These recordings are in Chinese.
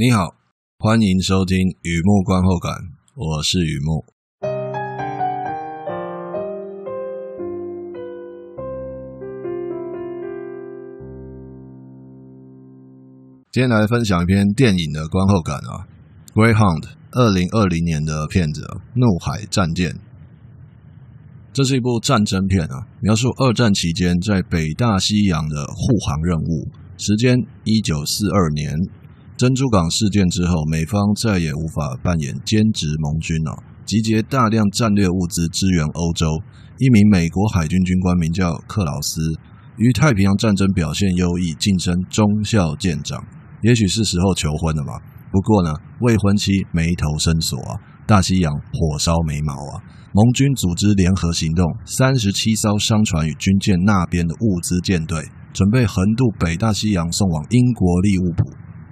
你好，欢迎收听雨木观后感，我是雨木。今天来分享一篇电影的观后感啊，《Greyhound》二零二零年的片子《怒海战舰》。这是一部战争片啊，描述二战期间在北大西洋的护航任务。时间一九四二年，珍珠港事件之后，美方再也无法扮演兼职盟军了，集结大量战略物资支援欧洲。一名美国海军军官名叫克劳斯，于太平洋战争表现优异，晋升中校舰长。也许是时候求婚了吧？不过呢，未婚妻眉头深锁啊，大西洋火烧眉毛啊。盟军组织联合行动，三十七艘商船与军舰那边的物资舰队。准备横渡北大西洋，送往英国利物浦。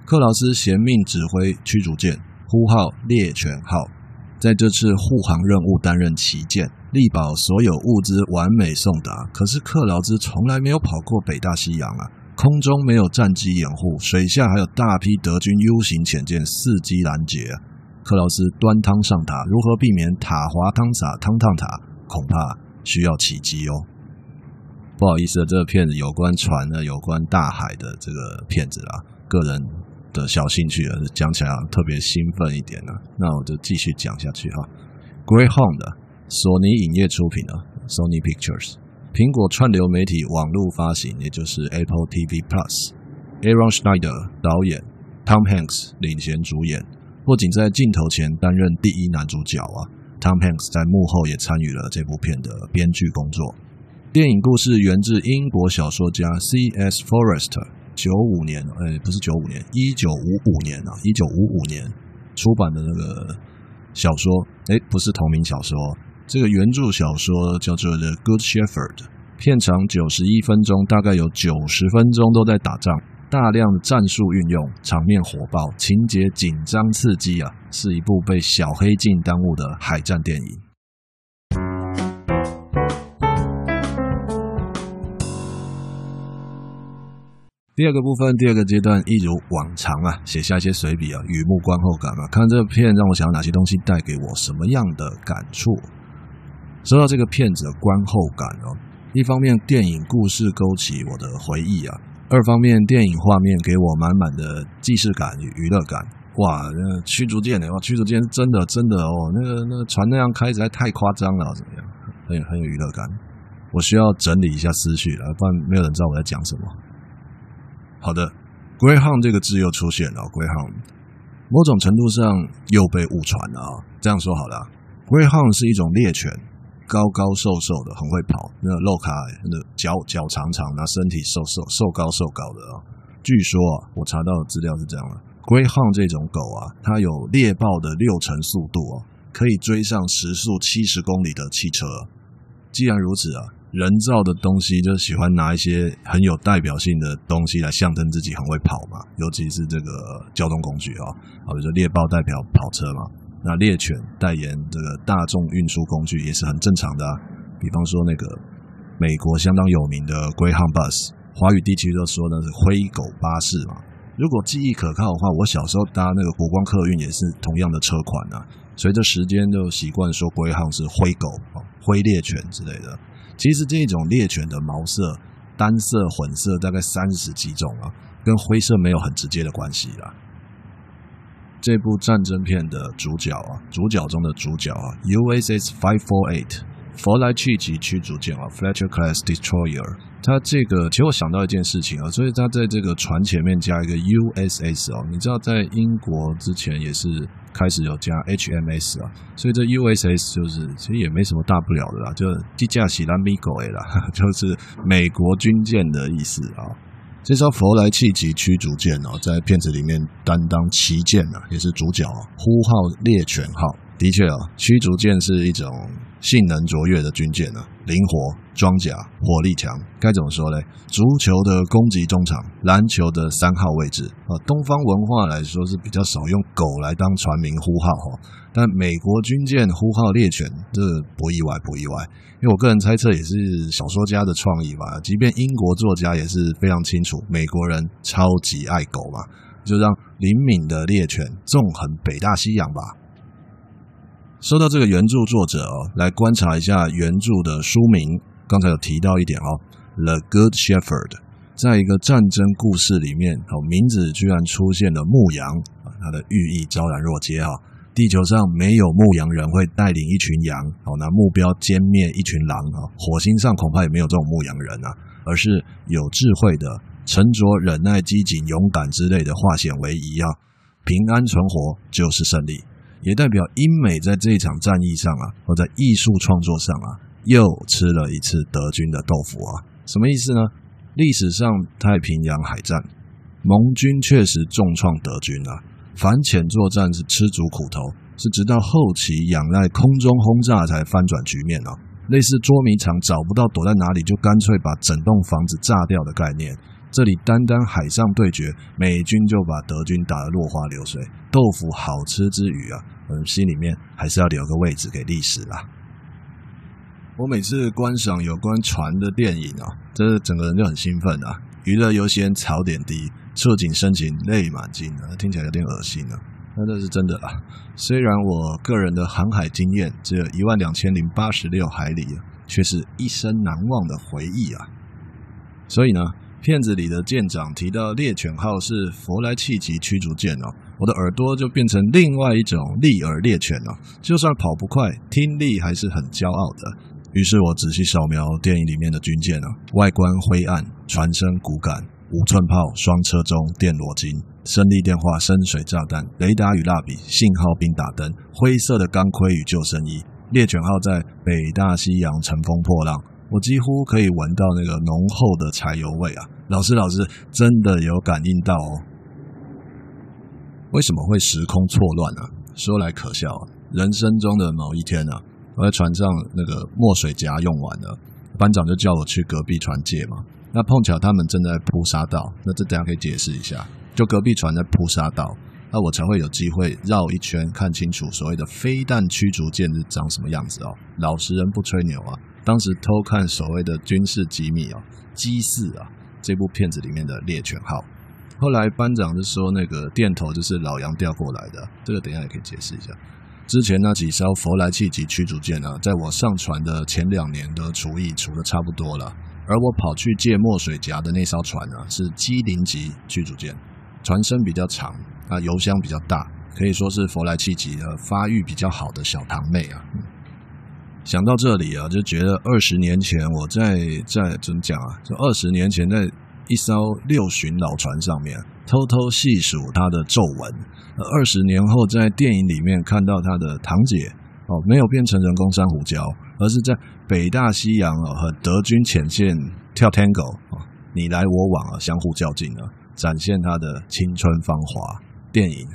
克劳斯衔命指挥驱逐舰，呼号猎犬号，在这次护航任务担任旗舰，力保所有物资完美送达。可是克劳斯从来没有跑过北大西洋啊！空中没有战机掩护，水下还有大批德军 U 型潜舰伺机拦截！克劳斯端汤上塔，如何避免塔滑汤洒汤烫塔？恐怕需要奇迹哦。不好意思，这个片子有关船的、有关大海的这个片子啦，个人的小兴趣啊，讲起来特别兴奋一点呢。那我就继续讲下去哈。Greyhound，索尼影业出品的，Sony Pictures，苹果串流媒体网络发行，也就是 Apple TV Plus，Aaron Schneider 导演，Tom Hanks 领衔主演。不仅在镜头前担任第一男主角啊，Tom Hanks 在幕后也参与了这部片的编剧工作。电影故事源自英国小说家 C.S. Forester，九五年，哎，不是九五年，一九五五年啊，一九五五年出版的那个小说，哎，不是同名小说，这个原著小说叫做《The Good Shepherd》，片长九十一分钟，大概有九十分钟都在打仗，大量的战术运用，场面火爆，情节紧张刺激啊，是一部被小黑镜耽误的海战电影。第二个部分，第二个阶段，一如往常啊，写下一些随笔啊，雨幕观后感啊。看这个片让我想到哪些东西，带给我什么样的感触？说到这个片子的观后感哦，一方面电影故事勾起我的回忆啊，二方面电影画面给我满满的既视感与娱乐感。哇，那驱逐舰的哇，驱逐舰真的真的哦，那个那个船那样开实在太夸张了，怎么样？很有很有娱乐感。我需要整理一下思绪了，不然没有人知道我在讲什么。好的，Greyhound 这个字又出现了。Greyhound 某种程度上又被误传了啊。这样说好了，Greyhound 是一种猎犬，高高瘦瘦的，很会跑，那个肉卡，那脚脚长长，那身体瘦瘦瘦高瘦高的啊。据说啊，我查到的资料是这样的：Greyhound 这种狗啊，它有猎豹的六成速度啊，可以追上时速七十公里的汽车。既然如此啊。人造的东西就喜欢拿一些很有代表性的东西来象征自己很会跑嘛，尤其是这个交通工具啊，啊，比如说猎豹代表跑车嘛，那猎犬代言这个大众运输工具也是很正常的啊。比方说那个美国相当有名的 Greyhound Bus，华语地区都说的是灰狗巴士嘛。如果记忆可靠的话，我小时候搭那个国光客运也是同样的车款啊。随着时间就习惯说 Greyhound 是灰狗啊，灰猎犬之类的。其实这种猎犬的毛色单色、混色大概三十几种啊，跟灰色没有很直接的关系啦。这部战争片的主角啊，主角中的主角啊，USS Five Four Eight。佛莱契级驱逐舰啊，Fletcher Class Destroyer，它这个其实我想到一件事情啊，所以它在这个船前面加一个 USS 哦，你知道在英国之前也是开始有加 HMS 啊，所以这 USS 就是其实也没什么大不了的啦，就机架起兰米狗诶啦，就是美国军舰的意思啊。这艘佛莱契级驱逐舰哦，在片子里面担当旗舰啊，也是主角，呼号猎犬号。的确啊，驱逐舰是一种性能卓越的军舰啊，灵活、装甲、火力强。该怎么说呢？足球的攻击中场，篮球的三号位置啊。东方文化来说是比较少用狗来当船名呼号哈，但美国军舰呼号猎犬，这不意外，不意外。因为我个人猜测也是小说家的创意吧。即便英国作家也是非常清楚，美国人超级爱狗嘛。就让灵敏的猎犬纵横北大西洋吧。说到这个原著作者哦，来观察一下原著的书名。刚才有提到一点哦，《The Good Shepherd》在一个战争故事里面哦，名字居然出现了牧羊啊，它的寓意昭然若揭哈。地球上没有牧羊人会带领一群羊哦，那目标歼灭一群狼啊。火星上恐怕也没有这种牧羊人啊，而是有智慧的、沉着、忍耐、机警、勇敢之类的化险为夷啊。平安存活就是胜利。也代表英美在这一场战役上啊，或在艺术创作上啊，又吃了一次德军的豆腐啊。什么意思呢？历史上太平洋海战，盟军确实重创德军啊。反潜作战是吃足苦头，是直到后期仰赖空中轰炸才翻转局面啊。类似捉迷藏找不到躲在哪里，就干脆把整栋房子炸掉的概念。这里单单海上对决，美军就把德军打得落花流水。豆腐好吃之余啊。嗯，心里面还是要留个位置给历史啦。我每次观赏有关船的电影啊，这整个人就很兴奋啊。娱乐优先，槽点低，触景生情，泪满襟啊，听起来有点恶心啊。那这是真的啦。虽然我个人的航海经验只有一万两千零八十六海里啊，却是一生难忘的回忆啊。所以呢，片子里的舰长提到猎犬号是弗莱契级驱逐舰哦。我的耳朵就变成另外一种利耳猎犬了，就算跑不快，听力还是很骄傲的。于是我仔细扫描电影里面的军舰啊，外观灰暗，船身骨感，五寸炮，双车钟，电罗金，升力电话，深水炸弹，雷达与蜡笔，信号兵打灯，灰色的钢盔与救生衣。猎犬号在北大西洋乘风破浪，我几乎可以闻到那个浓厚的柴油味啊！老师，老师，真的有感应到哦。为什么会时空错乱呢？说来可笑啊，人生中的某一天啊，我在船上那个墨水夹用完了，班长就叫我去隔壁船借嘛。那碰巧他们正在铺沙道，那这等下可以解释一下。就隔壁船在铺沙道，那我才会有机会绕一圈看清楚所谓的飞弹驱逐舰是长什么样子哦。老实人不吹牛啊，当时偷看所谓的军事机密哦，机四啊这部片子里面的猎犬号。后来班长就说，那个电头就是老杨调过来的，这个等一下也可以解释一下。之前那几艘佛莱契级驱逐舰呢，在我上船的前两年的除役除的差不多了，而我跑去借墨水夹的那艘船呢，是机零级驱逐舰，船身比较长啊，油箱比较大，可以说是佛莱契级的发育比较好的小堂妹啊。想到这里啊，就觉得二十年前我在在怎么讲啊？就二十年前在。一艘六旬老船上面，偷偷细数他的皱纹。二十年后，在电影里面看到他的堂姐哦，没有变成人工珊瑚礁，而是在北大西洋哦和德军前线跳 Tango，你来我往啊，相互较劲啊，展现他的青春芳华。电影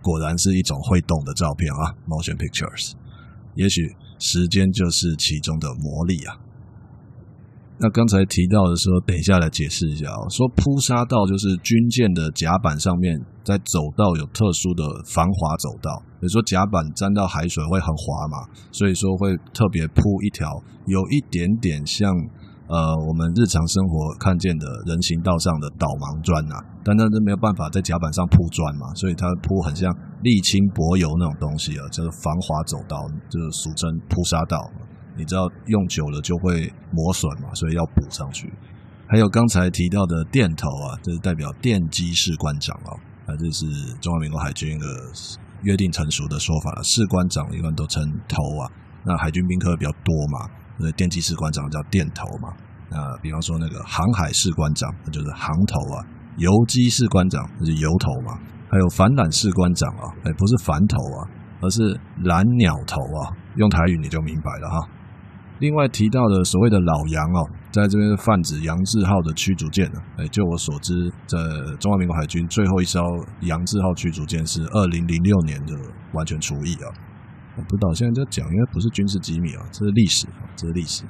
果然是一种会动的照片啊，Motion Pictures。也许时间就是其中的魔力啊。那刚才提到的时候，等一下来解释一下哦。说铺沙道就是军舰的甲板上面，在走道有特殊的防滑走道，比如说甲板沾到海水会很滑嘛，所以说会特别铺一条有一点点像呃我们日常生活看见的人行道上的导盲砖呐，但那是没有办法在甲板上铺砖嘛，所以它铺很像沥青柏油那种东西啊，就是防滑走道，就是俗称铺沙道。你知道用久了就会磨损嘛，所以要补上去。还有刚才提到的电头啊，这是代表电机士官长啊，啊，这是中华民国海军的约定成熟的说法了。士官长一般都称头啊，那海军兵科比较多嘛，所以电机士官长叫电头嘛。那比方说那个航海士官长，那就是航头啊；游击士官长就是游头嘛。还有反缆士官长啊，哎，不是反头啊，而是缆鸟头啊。用台语你就明白了哈。另外提到的所谓的老杨哦，在这边泛指杨志浩的驱逐舰呢。哎，就我所知，在中华民国海军最后一艘杨志浩驱逐舰是二零零六年的完全除役啊。我不知道现在在讲，应该不是军事机密啊，这是历史啊，这是历史。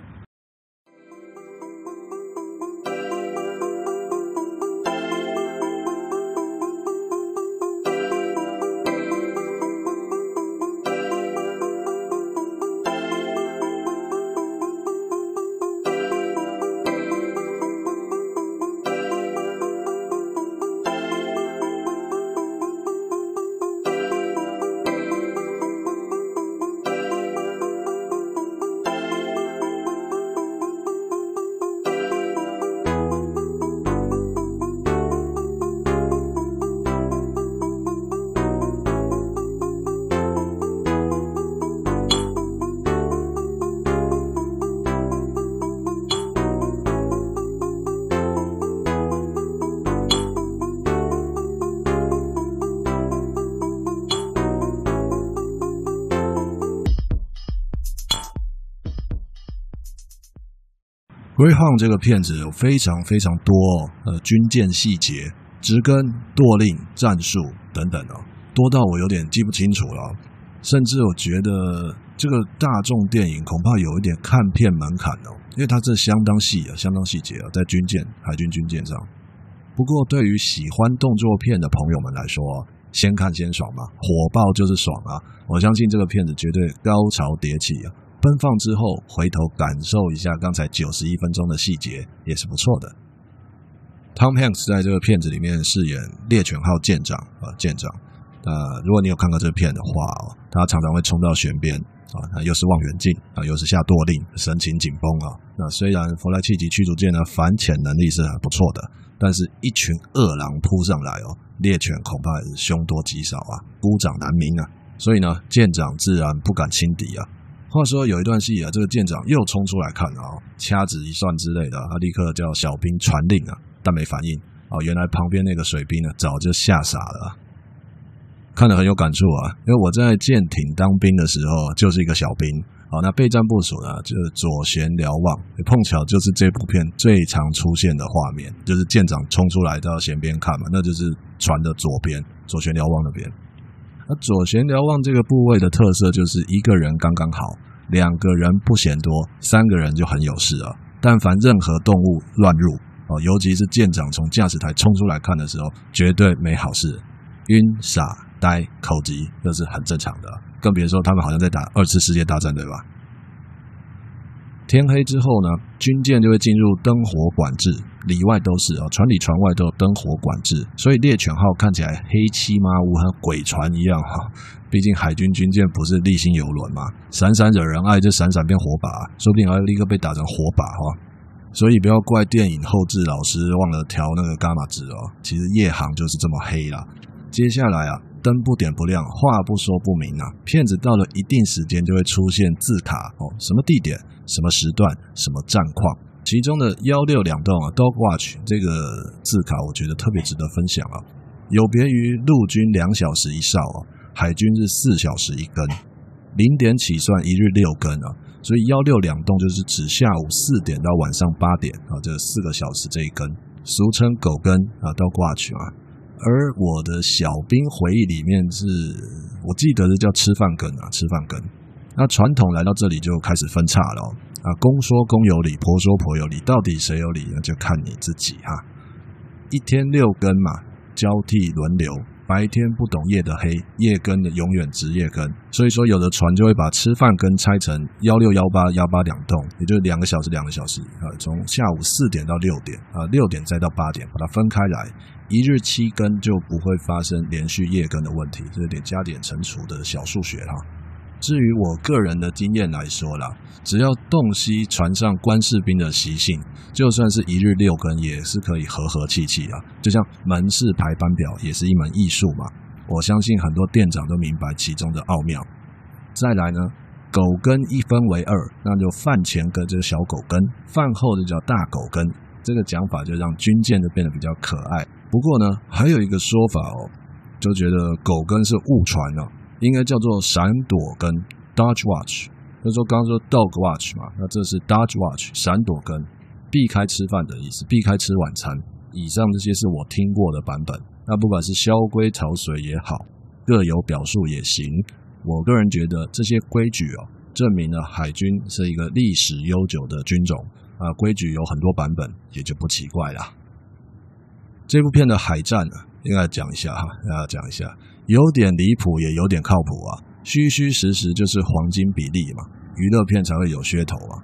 Grey h o n 这个片子有非常非常多哦，呃，军舰细节、直根、舵令、战术等等哦，多到我有点记不清楚了。甚至我觉得这个大众电影恐怕有一点看片门槛哦，因为它这相当细啊，相当细节啊，在军舰、海军军舰上。不过对于喜欢动作片的朋友们来说，先看先爽嘛，火爆就是爽啊！我相信这个片子绝对高潮迭起啊！奔放之后回头感受一下刚才九十一分钟的细节，也是不错的。Tom Hanks 在这个片子里面饰演猎犬号舰长啊，舰长。呃，如果你有看过这个片的话哦，他常常会冲到舷边啊，那又是望远镜啊，又是下舵令，神情紧绷啊。那虽然弗莱契级驱逐舰的反潜能力是很不错的，但是一群饿狼扑上来哦，猎犬恐怕也是凶多吉少啊，孤掌难鸣啊。所以呢，舰长自然不敢轻敌啊。话说有一段戏啊，这个舰长又冲出来看啊，掐指一算之类的，他立刻叫小兵传令啊，但没反应啊。原来旁边那个水兵呢，早就吓傻了。看得很有感触啊，因为我在舰艇当兵的时候就是一个小兵啊。那备战部署呢，就是左舷瞭望，碰巧就是这部片最常出现的画面，就是舰长冲出来到舷边看嘛，那就是船的左边，左舷瞭望那边。那左舷瞭望这个部位的特色就是一个人刚刚好，两个人不嫌多，三个人就很有事啊。但凡任何动物乱入哦，尤其是舰长从驾驶台冲出来看的时候，绝对没好事，晕傻。呆口急，这是很正常的，更别说他们好像在打二次世界大战，对吧？天黑之后呢，军舰就会进入灯火管制，里外都是啊，船里船外都有灯火管制，所以猎犬号看起来黑漆麻乌，和鬼船一样哈。毕竟海军军舰不是立星游轮嘛，闪闪惹人爱，就闪闪变火把，说不定还立刻被打成火把哈。所以不要怪电影后制老师忘了调那个伽马值哦，其实夜航就是这么黑啦。接下来啊。灯不点不亮，话不说不明啊！骗子到了一定时间就会出现字卡哦，什么地点、什么时段、什么战况。其中的幺六两栋啊，Dog Watch 这个字卡，我觉得特别值得分享啊。有别于陆军两小时一哨啊，海军是四小时一更，零点起算一日六更啊。所以幺六两栋就是指下午四点到晚上八点啊，这四个小时这一更，俗称狗更啊，Dog Watch 啊。而我的小兵回忆里面是，我记得是叫吃饭更啊，吃饭更。那传统来到这里就开始分叉了啊，公说公有理，婆说婆有理，到底谁有理呢？就看你自己哈。一天六更嘛，交替轮流，白天不懂夜的黑，夜更的永远值夜更。所以说，有的船就会把吃饭更拆成幺六幺八幺八两栋，也就是两个小时两个小时啊，从下午四点到六点啊，六点再到八点，把它分开来。一日七更就不会发生连续夜更的问题，这点加减乘除的小数学哈。至于我个人的经验来说啦，只要洞悉船上官士兵的习性，就算是一日六更也是可以和和气气啊。就像门市排班表也是一门艺术嘛，我相信很多店长都明白其中的奥妙。再来呢，狗更一分为二，那就饭前更就是小狗更，饭后就叫大狗更。这个讲法就让军舰就变得比较可爱。不过呢，还有一个说法哦，就觉得狗更是误传了，应该叫做闪躲跟 （Dodge Watch）。就说刚刚说 Dog Watch 嘛，那这是 Dodge Watch 闪躲跟，避开吃饭的意思，避开吃晚餐。以上这些是我听过的版本。那不管是萧规曹随也好，各有表述也行。我个人觉得这些规矩哦，证明了海军是一个历史悠久的军种。啊，规矩有很多版本，也就不奇怪了。这部片的海战呢，应该讲一下哈，要讲一下，有点离谱，也有点靠谱啊。虚虚实实就是黄金比例嘛，娱乐片才会有噱头啊。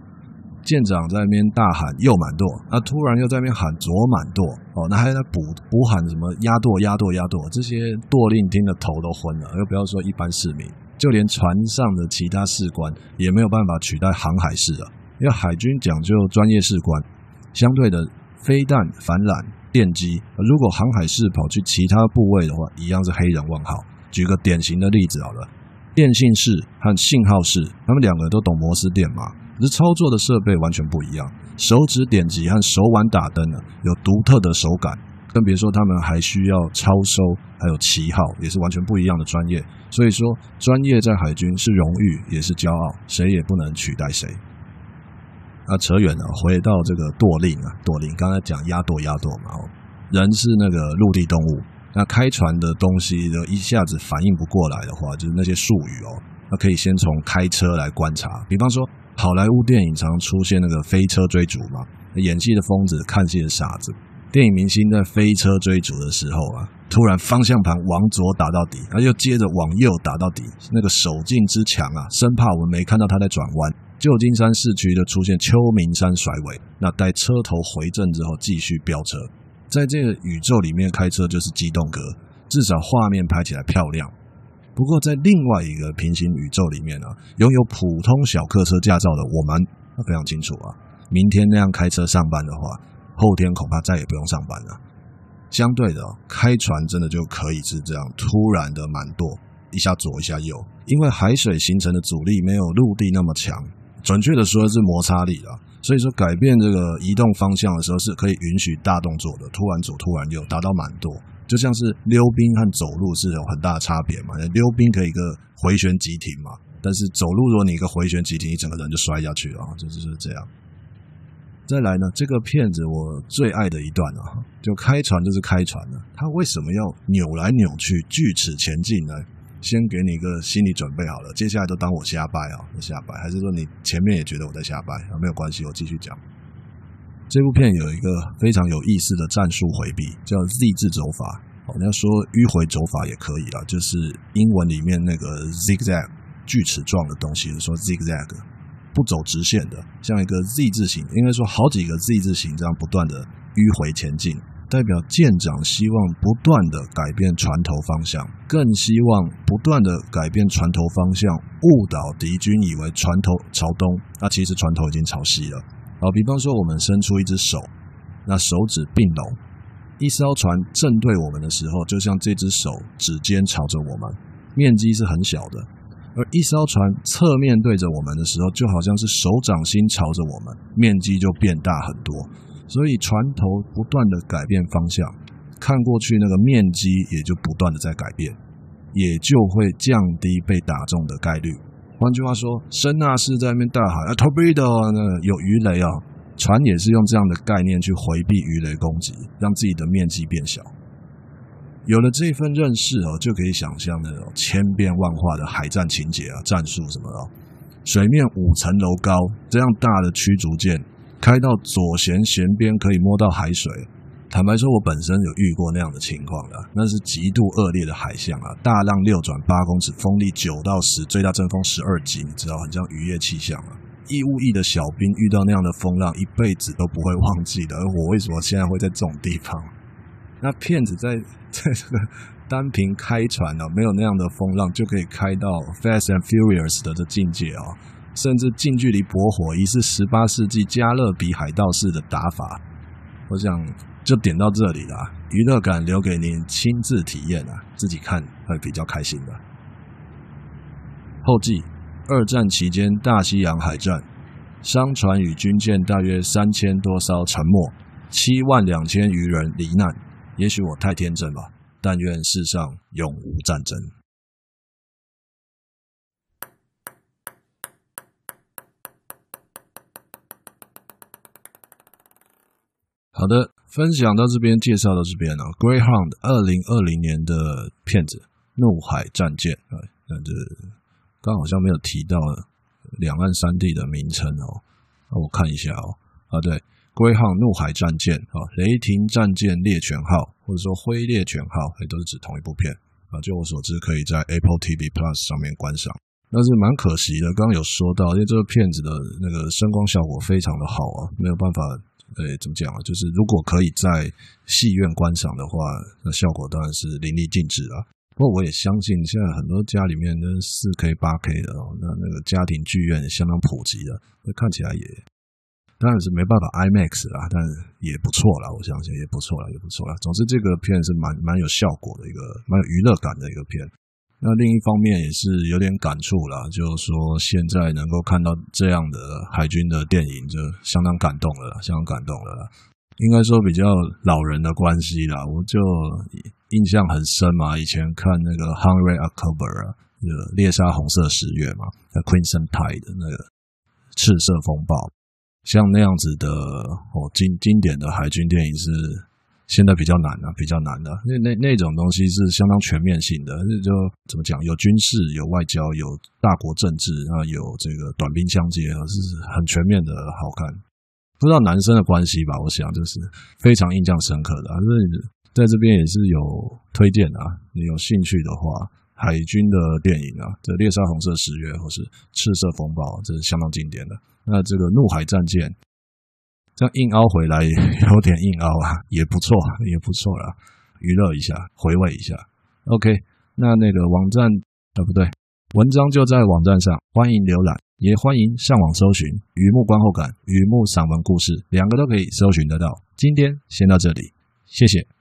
舰长在那边大喊右满舵，那突然又在那边喊左满舵，哦，那还在补补喊什么压舵压舵压舵，这些舵令听得头都昏了。又不要说一般市民，就连船上的其他士官也没有办法取代航海士啊。因为海军讲究专业士官，相对的飞弹、反舰、电机，如果航海士跑去其他部位的话，一样是黑人问号。举个典型的例子好了，电信士和信号士，他们两个都懂摩斯电码，可是操作的设备完全不一样。手指点击和手腕打灯呢，有独特的手感，更别说他们还需要超收，还有旗号，也是完全不一样的专业。所以说，专业在海军是荣誉，也是骄傲，谁也不能取代谁。啊，扯远了，回到这个舵令啊，舵令刚才讲压舵压舵嘛，人是那个陆地动物，那开船的东西就一下子反应不过来的话，就是那些术语哦，那可以先从开车来观察，比方说好莱坞电影常出现那个飞车追逐嘛，演戏的疯子，看戏的傻子。电影明星在飞车追逐的时候啊，突然方向盘往左打到底，然后又接着往右打到底，那个手劲之强啊，生怕我们没看到他在转弯。旧金山市区就出现秋名山甩尾，那待车头回正之后继续飙车。在这个宇宙里面开车就是机动哥，至少画面拍起来漂亮。不过在另外一个平行宇宙里面呢、拥有普通小客车驾照的我们，非常清楚啊，明天那样开车上班的话。后天恐怕再也不用上班了。相对的，开船真的就可以是这样突然的满舵，一下左一下右，因为海水形成的阻力没有陆地那么强，准确的说是摩擦力啊。所以说改变这个移动方向的时候是可以允许大动作的，突然左突然右，达到满舵，就像是溜冰和走路是有很大的差别嘛。溜冰可以一个回旋急停嘛，但是走路如果你一个回旋急停，你整个人就摔下去了，就就是这样。再来呢，这个片子我最爱的一段啊，就开船就是开船了。他为什么要扭来扭去、锯齿前进呢？先给你一个心理准备好了，接下来都当我瞎掰啊，我瞎掰，还是说你前面也觉得我在瞎掰啊？没有关系，我继续讲。这部片有一个非常有意思的战术回避，叫 Z 字走法。哦，你要说迂回走法也可以啊，就是英文里面那个 zigzag 锯齿状的东西，说 zigzag。不走直线的，像一个 Z 字形，应该说好几个 Z 字形这样不断的迂回前进，代表舰长希望不断的改变船头方向，更希望不断的改变船头方向，误导敌军以为船头朝东，那其实船头已经朝西了。好，比方说我们伸出一只手，那手指并拢，一艘船正对我们的时候，就像这只手指尖朝着我们，面积是很小的。而一艘船侧面对着我们的时候，就好像是手掌心朝着我们，面积就变大很多。所以船头不断的改变方向，看过去那个面积也就不断的在改变，也就会降低被打中的概率。换句话说，声纳是在那边大喊啊，torpedo，那有鱼雷啊，船也是用这样的概念去回避鱼雷攻击，让自己的面积变小。有了这份认识哦，就可以想象那种千变万化的海战情节啊，战术什么的。水面五层楼高，这样大的驱逐舰开到左舷舷边可以摸到海水。坦白说，我本身有遇过那样的情况的，那是极度恶劣的海象啊，大浪六转八公尺，风力九到十，最大阵风十二级，你知道，很像渔业气象啊。义务役的小兵遇到那样的风浪，一辈子都不会忘记的。而我为什么现在会在这种地方？那骗子在 在这个单凭开船呢、啊，没有那样的风浪，就可以开到 Fast and Furious 的这境界啊，甚至近距离驳火，疑似十八世纪加勒比海盗式的打法。我想就点到这里了，娱乐感留给您亲自体验啊，自己看会比较开心的。后记：二战期间大西洋海战，商船与军舰大约三千多艘沉没，七万两千余人罹难。也许我太天真吧，但愿世上永无战争。好的，分享到这边，介绍到这边了。Greyhound 二零二零年的片子《怒海战舰》啊，但这刚好像没有提到两岸三地的名称哦。那我看一下哦，啊对。，Greyhound 怒海战舰啊，雷霆战舰猎犬号，或者说灰猎犬号，也都是指同一部片啊。就我所知，可以在 Apple TV Plus 上面观赏。但是蛮可惜的，刚刚有说到，因为这个片子的那个声光效果非常的好啊，没有办法，诶，怎么讲啊？就是如果可以在戏院观赏的话，那效果当然是淋漓尽致啊。不过我也相信，现在很多家里面都是四 K、八 K 的哦，那那个家庭剧院相当普及的，那看起来也。当然是没办法 IMAX 啦，但也不错啦，我相信也不错啦，也不错啦。总之，这个片是蛮蛮有效果的一个，蛮有娱乐感的一个片。那另一方面也是有点感触啦，就是说现在能够看到这样的海军的电影，就相当感动了，相当感动了。应该说比较老人的关系啦，我就印象很深嘛。以前看那个《Hungry October》啊，那个猎杀红色十月嘛，《Crimson Tide》那个赤色风暴。像那样子的哦，经经典的海军电影是现在比较难了，比较难的。那那那种东西是相当全面性的，那就怎么讲？有军事，有外交，有大国政治，啊，有这个短兵相接，是很全面的好看。不知道男生的关系吧？我想就是非常印象深刻的。所以在这边也是有推荐啊，你有兴趣的话，海军的电影啊，这《猎杀红色十月》或是《赤色风暴》，这是相当经典的。那这个《怒海战舰》，这样硬凹回来有点硬凹啊，也不错，也不错啦，娱乐一下，回味一下。OK，那那个网站啊，不对，文章就在网站上，欢迎浏览，也欢迎上网搜寻《雨幕观后感》《雨幕散文故事》，两个都可以搜寻得到。今天先到这里，谢谢。